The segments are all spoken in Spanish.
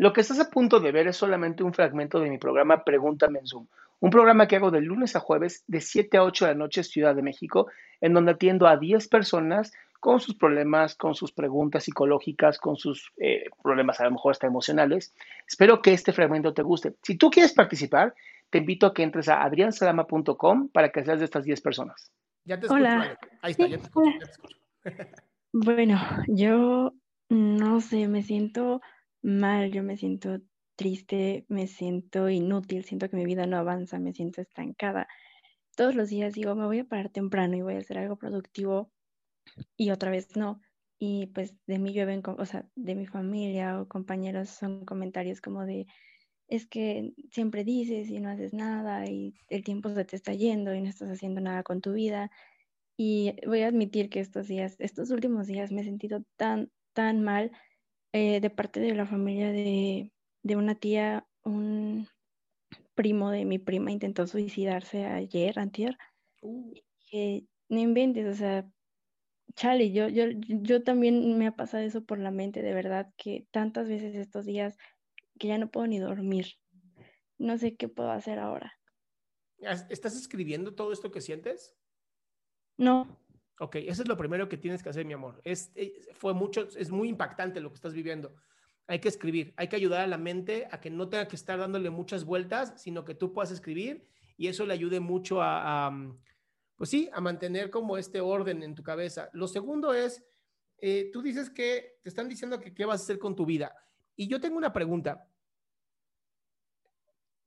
Lo que estás a punto de ver es solamente un fragmento de mi programa Pregúntame en Zoom, un programa que hago de lunes a jueves de 7 a 8 de la noche Ciudad de México, en donde atiendo a 10 personas con sus problemas, con sus preguntas psicológicas, con sus eh, problemas a lo mejor hasta emocionales. Espero que este fragmento te guste. Si tú quieres participar, te invito a que entres a adriansalama.com para que seas de estas 10 personas. Ya te escucho, Hola. Ahí está, Sí, ya te escucho, hola. ya te escucho. Bueno, yo no sé, me siento mal, yo me siento triste, me siento inútil, siento que mi vida no avanza, me siento estancada. Todos los días digo, me voy a parar temprano y voy a hacer algo productivo y otra vez no. Y pues de mí llueven, o sea, de mi familia o compañeros son comentarios como de, es que siempre dices y no haces nada y el tiempo se te está yendo y no estás haciendo nada con tu vida. Y voy a admitir que estos días, estos últimos días me he sentido tan, tan mal eh, de parte de la familia de, de una tía, un primo de mi prima intentó suicidarse ayer, antier, Uh, que no inventes, o sea, chale, yo, yo, yo también me ha pasado eso por la mente, de verdad, que tantas veces estos días que ya no puedo ni dormir. No sé qué puedo hacer ahora. ¿has- ¿Estás escribiendo todo esto que sientes? No, Ok, eso es lo primero que tienes que hacer, mi amor. Es, fue mucho, es muy impactante lo que estás viviendo. Hay que escribir, hay que ayudar a la mente a que no tenga que estar dándole muchas vueltas, sino que tú puedas escribir y eso le ayude mucho a, a, pues sí, a mantener como este orden en tu cabeza. Lo segundo es, eh, tú dices que te están diciendo que qué vas a hacer con tu vida. Y yo tengo una pregunta.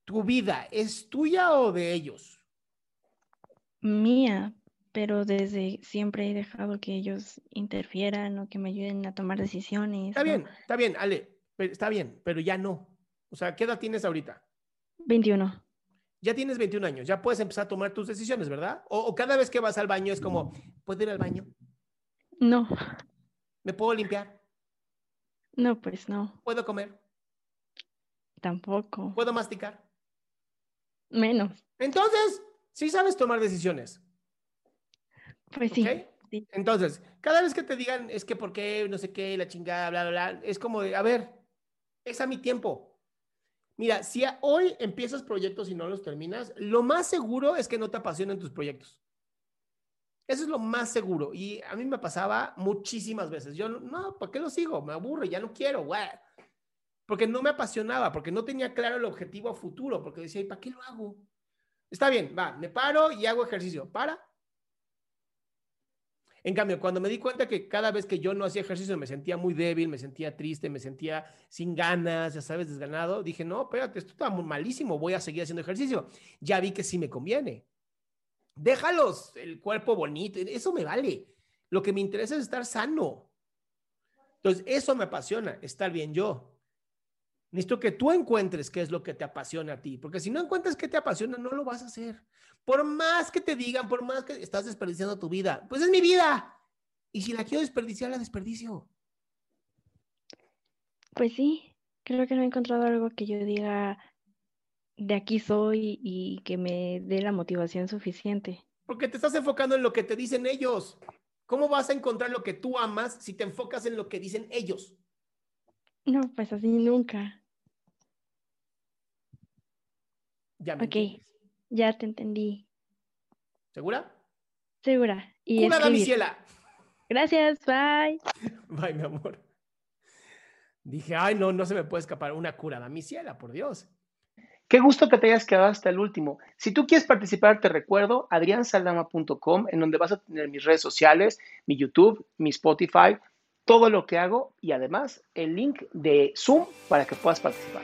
¿Tu vida es tuya o de ellos? mía, pero desde siempre he dejado que ellos interfieran o que me ayuden a tomar decisiones. Está ¿no? bien, está bien, Ale, está bien, pero ya no. O sea, ¿qué edad tienes ahorita? 21. Ya tienes 21 años, ya puedes empezar a tomar tus decisiones, ¿verdad? O, o cada vez que vas al baño es como, ¿puedo ir al baño? No, ¿Me puedo limpiar? no, pues no, ¿Puedo comer? tampoco. ¿Puedo masticar? Menos. Entonces, sí sabes tomar decisiones, Pues sí, ¿ok? sí. Entonces, cada vez que te digan, es que por qué, no sé qué, la chingada, bla, bla, bla, es como de, a ver, es a mi tiempo. Mira, si hoy empiezas proyectos y no los terminas, lo más seguro es que no te apasionen tus proyectos. Eso es lo más seguro. Y a mí me pasaba muchísimas veces. Yo, no, no, ¿para qué lo sigo? Me aburre, ya no quiero, güey. Porque no me apasionaba, porque no tenía claro el objetivo a futuro, porque decía, ¿y para qué lo hago? Está bien, va, me paro y hago ejercicio. Para. En cambio, cuando me di cuenta que cada vez que yo no hacía ejercicio me sentía muy débil, me sentía triste, me sentía sin ganas, ya sabes, desganado, dije, no, espérate, esto está muy malísimo, voy a seguir haciendo ejercicio. Ya vi que sí me conviene. Déjalos, el cuerpo bonito, eso me vale. Lo que me interesa es estar sano. Entonces, eso me apasiona, estar bien yo. Necesito que tú encuentres qué es lo que te apasiona a ti, porque si no encuentras qué te apasiona, no lo vas a hacer. Por más que te digan, por más que estás desperdiciando tu vida, pues es mi vida. Y si la quiero desperdiciar, la desperdicio. Pues sí, creo que no he encontrado algo que yo diga, de aquí soy y que me dé la motivación suficiente. Porque te estás enfocando en lo que te dicen ellos. ¿Cómo vas a encontrar lo que tú amas si te enfocas en lo que dicen ellos? No, pues así nunca. Ya me Ok, entiendes. ya te entendí. ¿Segura? Segura. Y escribir. Damiciela. Gracias, bye. Bye, mi amor. Dije, ay, no, no se me puede escapar una cura Damiciela, por Dios. Qué gusto que te hayas quedado hasta el último. Si tú quieres participar, te recuerdo adriansaldama.com, en donde vas a tener mis redes sociales, mi YouTube, mi Spotify, todo lo que hago y además el link de Zoom para que puedas participar.